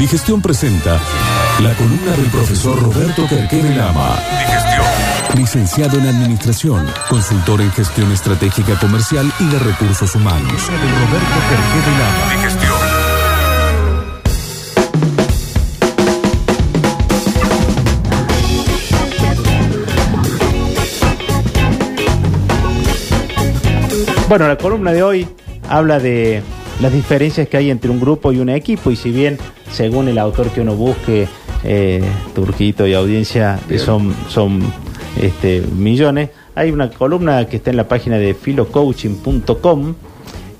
Digestión presenta la columna del profesor Roberto Querquere Lama. Digestión. Licenciado en Administración, consultor en Gestión Estratégica Comercial y de Recursos Humanos. Roberto Lama. Digestión. Bueno, la columna de hoy habla de las diferencias que hay entre un grupo y un equipo y si bien según el autor que uno busque, eh, Turquito y audiencia, son, son este, millones, hay una columna que está en la página de filocoaching.com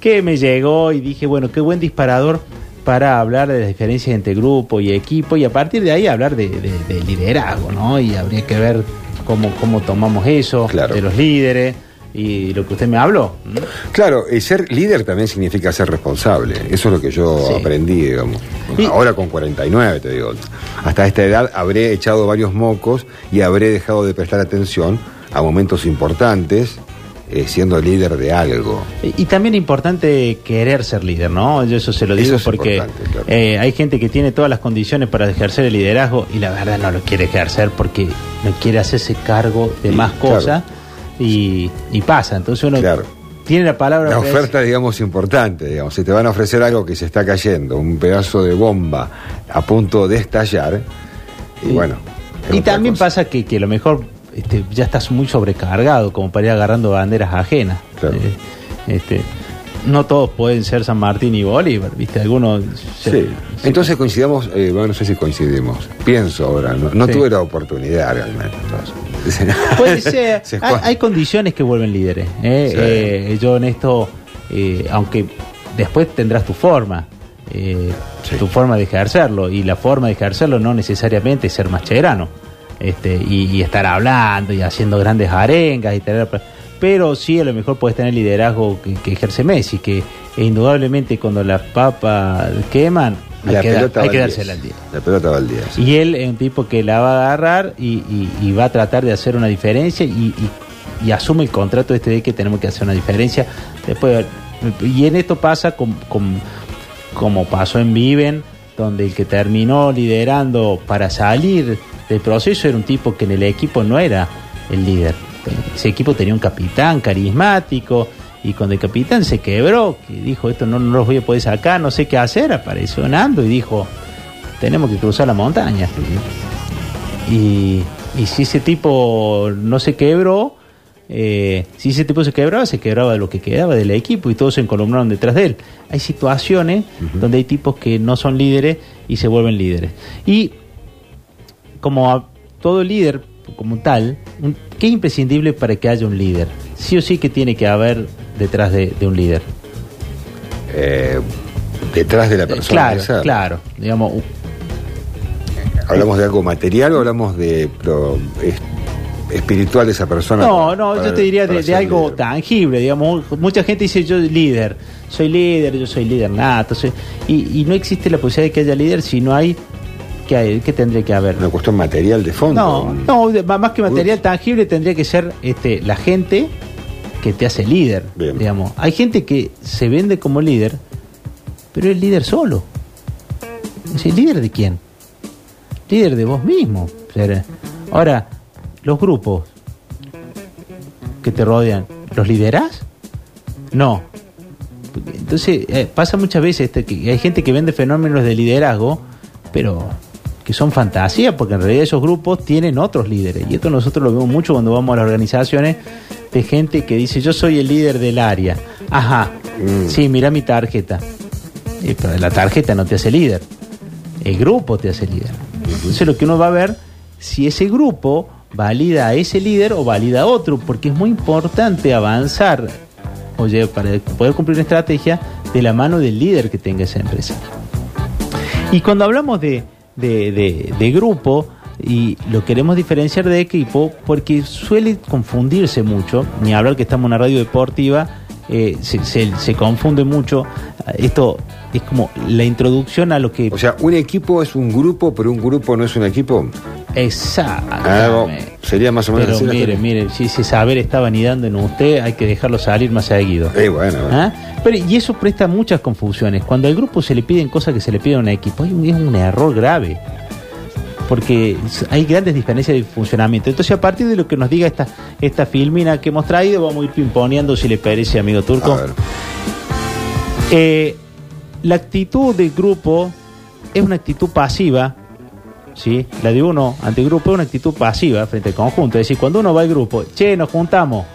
que me llegó y dije, bueno, qué buen disparador para hablar de las diferencias entre grupo y equipo y a partir de ahí hablar de, de- de liderazgo, ¿no? Y habría que ver cómo, cómo tomamos eso, Claro. de los líderes y lo que usted me habló. Claro, y ser líder también significa ser responsable. Eso es lo que yo Sí. aprendí, digamos. Y- Ahora con 49, te digo. Hasta esta edad habré echado varios mocos y habré dejado de prestar atención a momentos importantes eh, siendo líder de algo. Y, y también importante querer ser líder, ¿no? Yo eso se lo digo es porque claro. eh, hay gente que tiene todas las condiciones para ejercer el liderazgo y la verdad no lo quiere ejercer porque no quiere hacerse cargo de Y, más claro. Y, y pasa. Entonces uno Claro. tiene la palabra... La oferta, digamos, importante, digamos. Si te van a ofrecer algo que se está cayendo, un pedazo de bomba a punto de estallar, y bueno. es Y también cosa. pasa que, que a lo mejor este, ya estás muy sobrecargado como para ir agarrando banderas ajenas. Claro. Eh, este, no todos pueden ser San Martín y Bolívar, ¿viste? Algunos... se- Sí. se- Entonces coincidamos, eh, bueno, no sé si coincidimos. Pienso ahora, no, no Sí. tuve la oportunidad realmente. entonces. Puede ser. Se hay, condiciones que vuelven líderes. ¿eh? Sí. Eh, yo en esto, eh, aunque después tendrás tu forma, eh, Sí. tu forma de ejercerlo, y la forma de ejercerlo no necesariamente es ser mascherano, este, y, y estar hablando y haciendo grandes arengas, y tener, pero sí a lo mejor puedes tener liderazgo que, que ejerce Messi, que indudablemente cuando las papas queman, hay La que, pelota hay va que al dársela 10. al día. La pelota va al día. sí. Y él es un tipo que la va a agarrar y, y- y va a tratar de hacer una diferencia y, y- y asume el contrato este de que tenemos que hacer una diferencia. Después, y en esto pasa con, con- como pasó en Viven, donde el que terminó liderando para salir del proceso era un tipo que en el equipo no era el líder. Ese equipo tenía un capitán carismático y cuando el capitán se quebró, que dijo esto no, no los voy a poder sacar, no sé qué hacer, apareció Nando y dijo tenemos que cruzar la montaña. Y, y si ese tipo no se quebró, eh, si ese tipo se quebraba, se quebraba lo que quedaba del equipo y todos se encolumnaron detrás de él. Hay situaciones donde hay tipos que no son líderes y se vuelven líderes. Y como a- todo líder como tal, un- ¿qué es imprescindible para que haya un líder? Sí o sí que tiene que haber detrás de, de un líder. Eh, detrás de la Eh, persona. claro, esa. claro. Digamos, ¿Hablamos de algo material o hablamos de es- espiritual de esa persona? No, no, para- yo te diría de, algo líder? tangible, digamos. Mucha gente dice yo líder, soy líder, yo soy líder nato, soy- y, y no existe la posibilidad de que haya líder si no hay, ¿qué, hay, qué tendría que haber? Una cuestión material de fondo. No, no, más que material tangible tendría que ser este, la gente que te hace líder, Bien. digamos. Hay gente que se vende como líder, pero es líder solo. Es decir, ¿líder de quién? Líder de vos mismo. Ahora, los grupos que te rodean, ¿los liderás? No. Entonces, eh, pasa muchas veces este, que hay gente que vende fenómenos de liderazgo, pero que son fantasía, porque en realidad esos grupos tienen otros líderes. Y esto nosotros lo vemos mucho cuando vamos a las organizaciones de gente que dice, yo soy el líder del área. Ajá, Mm. sí, mira mi tarjeta. Eh, pero la tarjeta no te hace líder. El grupo te hace líder. Entonces lo que uno va a ver, si ese grupo valida a ese líder o valida a otro, porque es muy importante avanzar, oye, para poder cumplir una estrategia de la mano del líder que tenga esa empresa. Y cuando hablamos de, de- de- grupo, y lo queremos diferenciar de equipo, porque suele confundirse mucho, ni hablar que estamos en una radio deportiva, eh, se, se- se confunde mucho. Esto es como la introducción a lo que... O sea, un equipo es un grupo, pero un grupo no es un equipo. Exactamente. sería más o menos Pero así mire, mire, si ese saber está anidando en usted, hay que dejarlo salir más seguido. Eh, bueno, bueno. ¿Ah? Pero, y eso presta muchas confusiones. Cuando al grupo se le piden cosas que se le piden a un equipo, es un error grave. Porque hay grandes diferencias de funcionamiento. Entonces, a partir de lo que nos diga esta, esta filmina que hemos traído, vamos a ir pimponeando si le parece, amigo Turco. A ver. Eh, la actitud del grupo es una actitud pasiva, ¿sí? La de uno ante el grupo es una actitud pasiva frente al conjunto. Es decir, cuando uno va al grupo, che, nos juntamos,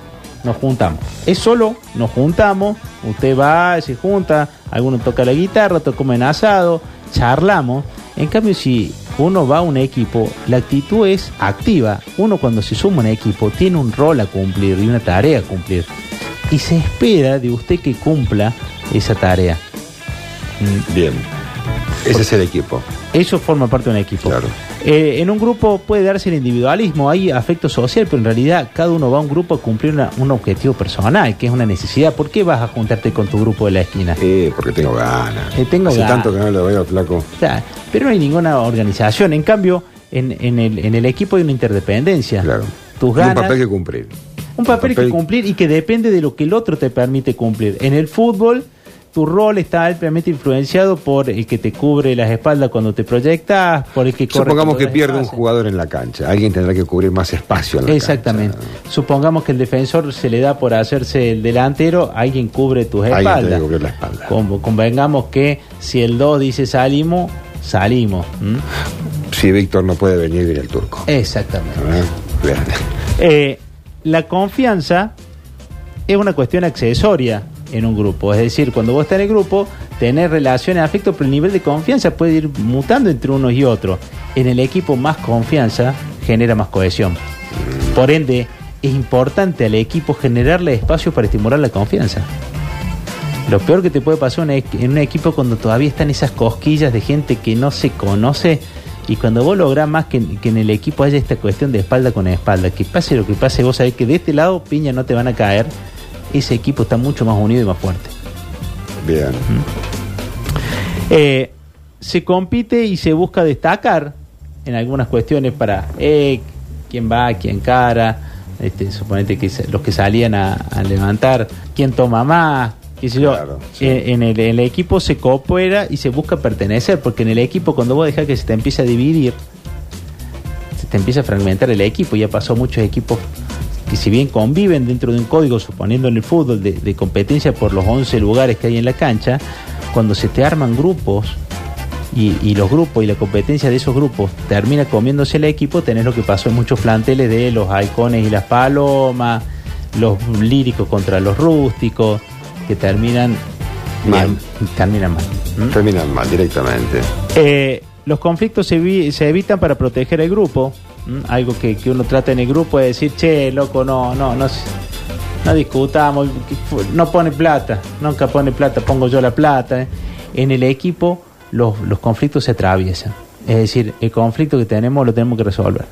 nos juntamos. Es solo, nos juntamos, usted va, se junta, alguno toca la guitarra, otro come en asado, charlamos. En cambio, si uno va a un equipo, la actitud es activa. Uno cuando se suma a un equipo tiene un rol a cumplir y una tarea a cumplir. Y se espera de usted que cumpla esa tarea. Bien. Ese es el equipo. Eso forma parte de un equipo. Claro. Eh, en un grupo puede darse el individualismo, hay afecto social, pero en realidad cada uno va a un grupo a cumplir una- un objetivo personal, que es una necesidad. ¿Por qué vas a juntarte con tu grupo de la esquina? Eh, porque tengo ganas. Eh, tengo Hace ganas. tanto que no lo veo, flaco. O sea, pero no hay ninguna organización. En cambio, en, en el, en el equipo hay una interdependencia. Claro. Tus Y ganas. Un papel que cumplir. Un papel papel- que cumplir y que depende de lo que el otro te permite cumplir. En el fútbol, tu rol está ampliamente influenciado por el que te cubre las espaldas cuando te proyectas, por el que corre. Supongamos que pierde un jugador en la cancha. Alguien tendrá que cubrir más espacio en la Exactamente. cancha. Supongamos que el defensor se le da por hacerse el delantero, alguien cubre tus Alguien espaldas. cubrir la espalda. Con- convengamos que si el 2 dice salimos, salimos. Si Víctor no puede venir, viene el turco. Exactamente. Bien. Eh, la confianza es una cuestión accesoria en un grupo. Es decir, cuando vos estás en el grupo, tenés relaciones, afecto, pero el nivel de confianza puede ir mutando entre unos y otros. En el equipo, más confianza genera más cohesión. Por ende, es importante al equipo generarle espacio para estimular la confianza. Lo peor que te puede pasar en un equipo cuando todavía están esas cosquillas de gente que no se conoce y cuando vos lográs más que, que en el equipo haya esta cuestión de espalda con espalda, que pase lo que pase, vos sabés que de este lado piña no te van a caer, ese equipo está mucho más unido y más fuerte. Bien. Eh, se compite y se busca destacar en algunas cuestiones para eh, quién va, quién cara, este, suponete que los que salían a, a levantar, quién toma más, qué sé yo. Claro, sí. Eh, en, el, en el equipo se coopera y se busca pertenecer, porque en el equipo cuando vos dejás que se te empiece a dividir, se te empieza a fragmentar el equipo, ya pasó muchos equipos que si bien conviven dentro de un código, suponiendo en el fútbol, de, de competencia por los 11 lugares que hay en la cancha, cuando se te arman grupos y, y los grupos y la competencia de esos grupos termina comiéndose el equipo, tenés lo que pasó en muchos planteles de los halcones y las palomas, los líricos contra los rústicos, que terminan Mal. terminan mal. ¿Mm? Terminan mal directamente. Eh, los conflictos se, se evitan para proteger el grupo. Algo que, que uno trata en el grupo es decir, che, loco, no, no, no, no discutamos, no pone plata, nunca pone plata, pongo yo la plata. ¿eh? En el equipo los, los conflictos se atraviesan. Es decir, el conflicto que tenemos lo tenemos que resolver.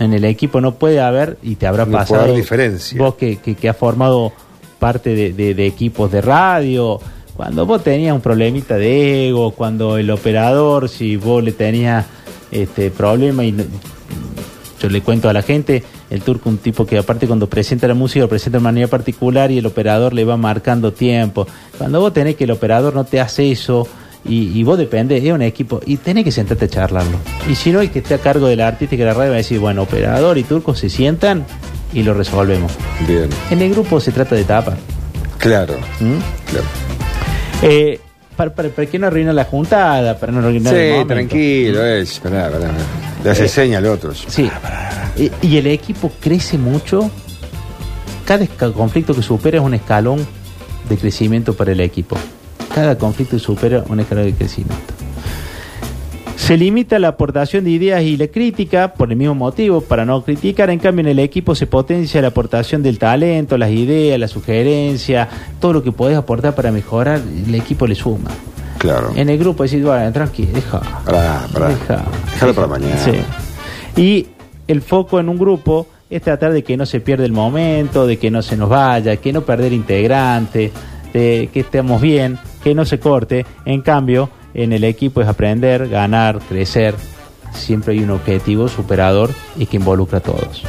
En el equipo no puede haber, y te habrá No puede pasado, haber diferencia. vos que, que, que has formado parte de, de- de equipos de radio, cuando vos tenías un problemita de ego, cuando el operador, si vos le tenías este problema y yo le cuento a la gente, el turco un tipo que aparte cuando presenta la música lo presenta de manera particular y el operador le va marcando tiempo. Cuando vos tenés que el operador no te hace eso y, y vos dependés, es un equipo y tenés que sentarte a charlarlo. Y si no, el que esté a cargo de la artística de la radio va a decir, bueno, operador y turco se sientan y lo resolvemos. Bien. En el grupo se trata de tapar. Claro. ¿m? claro. Eh, para, para, para que no arruina la juntada, para no arruinar el Sí, momento. tranquilo, es. Esperá, esperá. Le hace Eh, seña al otro. Sí. Y, y el equipo crece mucho. Cada esca- conflicto que supera es un escalón de crecimiento para el equipo. Cada conflicto que supera un escalón de crecimiento. Se limita la aportación de ideas y la crítica por el mismo motivo, para no criticar. En cambio, en el equipo se potencia la aportación del talento, las ideas, la sugerencia, todo lo que podés aportar para mejorar, el equipo le suma. Claro. En el grupo decís, bueno, tranquilo, deja. Deja- Déjalo para mañana. Sí. Y el foco en un grupo es tratar de que no se pierda el momento, de que no se nos vaya, que no perder integrante. de que estemos bien, que no se corte. En cambio, en el equipo es aprender, ganar, crecer. Siempre hay un objetivo superador y que involucra a todos.